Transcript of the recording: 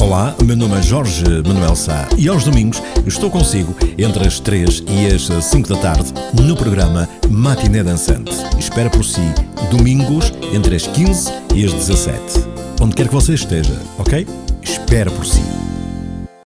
Olá, meu nome é Jorge Manuel Sá e aos domingos estou consigo entre as 3 e as 5 da tarde no programa Matiné Dançante. Espero por si, domingos entre as 15 e as 17. Onde quer que você esteja, ok? Espero por si.